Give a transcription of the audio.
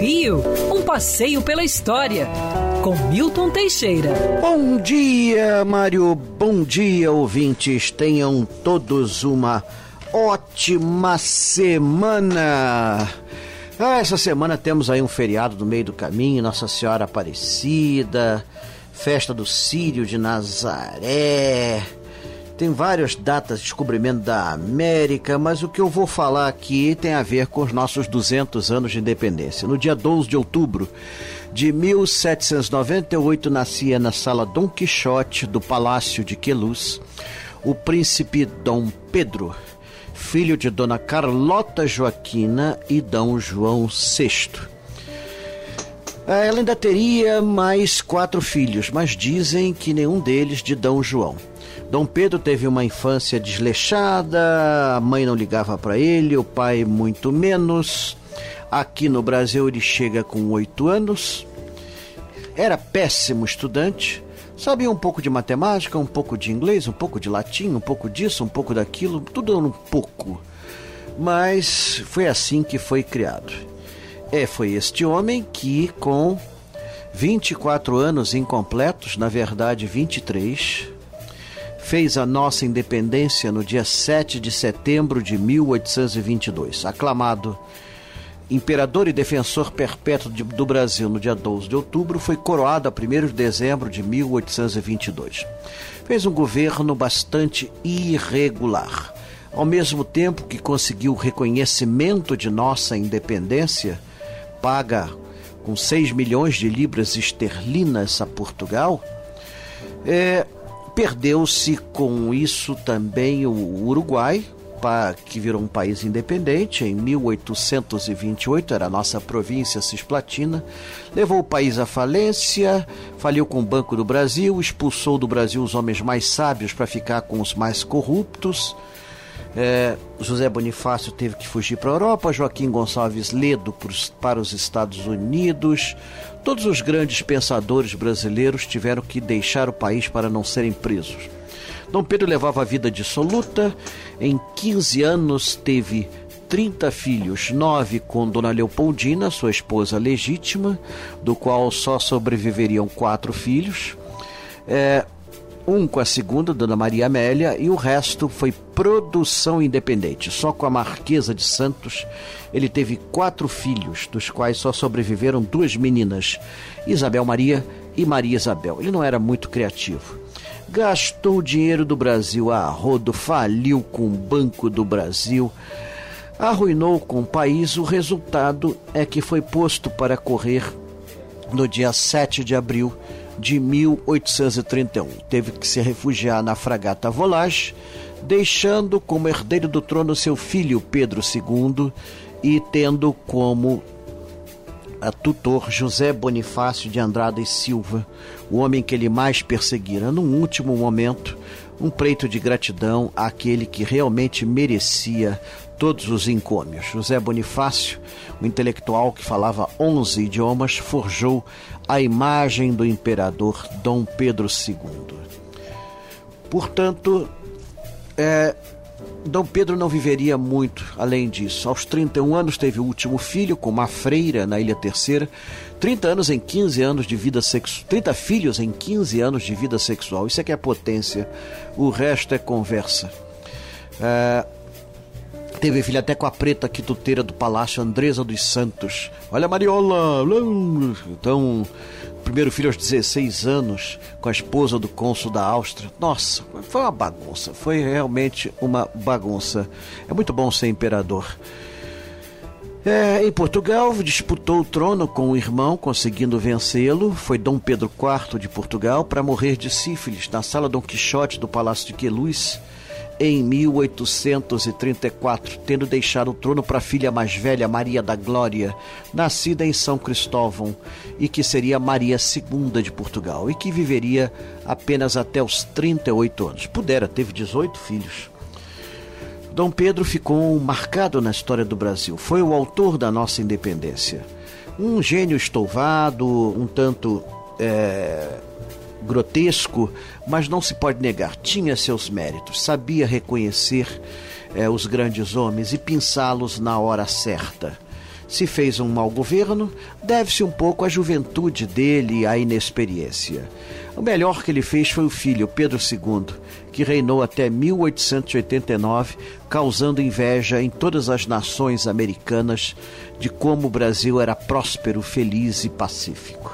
Rio, um passeio pela história, com Milton Teixeira. Bom dia, Mário. Bom dia, ouvintes. Tenham todos uma ótima semana. Ah, essa semana temos aí um feriado no meio do caminho, Nossa Senhora Aparecida, festa do Sírio de Nazaré. Tem várias datas de descobrimento da América, mas o que eu vou falar aqui tem a ver com os nossos 200 anos de independência. No dia 12 de outubro de 1798, nascia na sala Dom Quixote do Palácio de Queluz o príncipe Dom Pedro, filho de Dona Carlota Joaquina e Dom João VI. Ela ainda teria mais quatro filhos, mas dizem que nenhum deles de Dom João. Dom Pedro teve uma infância desleixada, a mãe não ligava para ele, o pai muito menos. Aqui no Brasil ele chega com oito anos. Era péssimo estudante, sabia um pouco de matemática, um pouco de inglês, um pouco de latim, um pouco disso, um pouco daquilo, tudo um pouco. Mas foi assim que foi criado. É, foi este homem que, com 24 anos incompletos, na verdade 23, fez a nossa independência no dia 7 de setembro de 1822. Aclamado imperador e defensor perpétuo de, do Brasil no dia 12 de outubro, foi coroado a 1 de dezembro de 1822. Fez um governo bastante irregular. Ao mesmo tempo que conseguiu o reconhecimento de nossa independência, paga com 6 milhões de libras esterlinas a Portugal, é, Perdeu-se com isso também o Uruguai, que virou um país independente em 1828, era a nossa província cisplatina, levou o país à falência, faliu com o Banco do Brasil, expulsou do Brasil os homens mais sábios para ficar com os mais corruptos. É, José Bonifácio teve que fugir para a Europa, Joaquim Gonçalves Ledo para os Estados Unidos. Todos os grandes pensadores brasileiros tiveram que deixar o país para não serem presos. Dom Pedro levava a vida dissoluta. Em 15 anos teve 30 filhos, nove com Dona Leopoldina, sua esposa legítima, do qual só sobreviveriam quatro filhos. É, um com a segunda, Dona Maria Amélia, e o resto foi produção independente. Só com a Marquesa de Santos ele teve quatro filhos, dos quais só sobreviveram duas meninas, Isabel Maria e Maria Isabel. Ele não era muito criativo. Gastou o dinheiro do Brasil a rodo, faliu com o Banco do Brasil, arruinou com o país. O resultado é que foi posto para correr no dia 7 de abril de 1831. Teve que se refugiar na fragata Volage, deixando como herdeiro do trono seu filho Pedro II e tendo como a tutor José Bonifácio de Andrada e Silva, o homem que ele mais perseguira. Num último momento, um pleito de gratidão àquele que realmente merecia todos os encômios. José Bonifácio, o intelectual que falava 11 idiomas, forjou a imagem do imperador Dom Pedro II. Portanto, é, Dom Pedro não viveria muito além disso. Aos 31 anos teve o último filho com uma freira na Ilha Terceira. 30 anos em 15 anos de vida sexual. 30 filhos em 15 anos de vida sexual. Isso é que é potência. O resto é conversa. É, teve filho até com a preta quituteira do palácio Andresa dos Santos. Olha, Mariola! Então, primeiro filho aos 16 anos, com a esposa do cônsul da Áustria. Nossa, foi uma bagunça. Foi realmente uma bagunça. É muito bom ser imperador. É, em Portugal, disputou o trono com o irmão, conseguindo vencê-lo. Foi Dom Pedro IV de Portugal para morrer de sífilis na sala Dom Quixote do Palácio de Queluz em 1834, tendo deixado o trono para a filha mais velha, Maria da Glória, nascida em São Cristóvão, e que seria Maria II de Portugal, e que viveria apenas até os 38 anos. Pudera, teve 18 filhos. Dom Pedro ficou marcado na história do Brasil. Foi o autor da nossa independência. Um gênio estouvado, um tanto é, grotesco, mas não se pode negar, tinha seus méritos, sabia reconhecer é, os grandes homens e pinçá-los na hora certa. Se fez um mau governo, deve-se um pouco à juventude dele e à inexperiência. O melhor que ele fez foi o filho, Pedro II, que reinou até 1889, causando inveja em todas as nações americanas de como o Brasil era próspero, feliz e pacífico.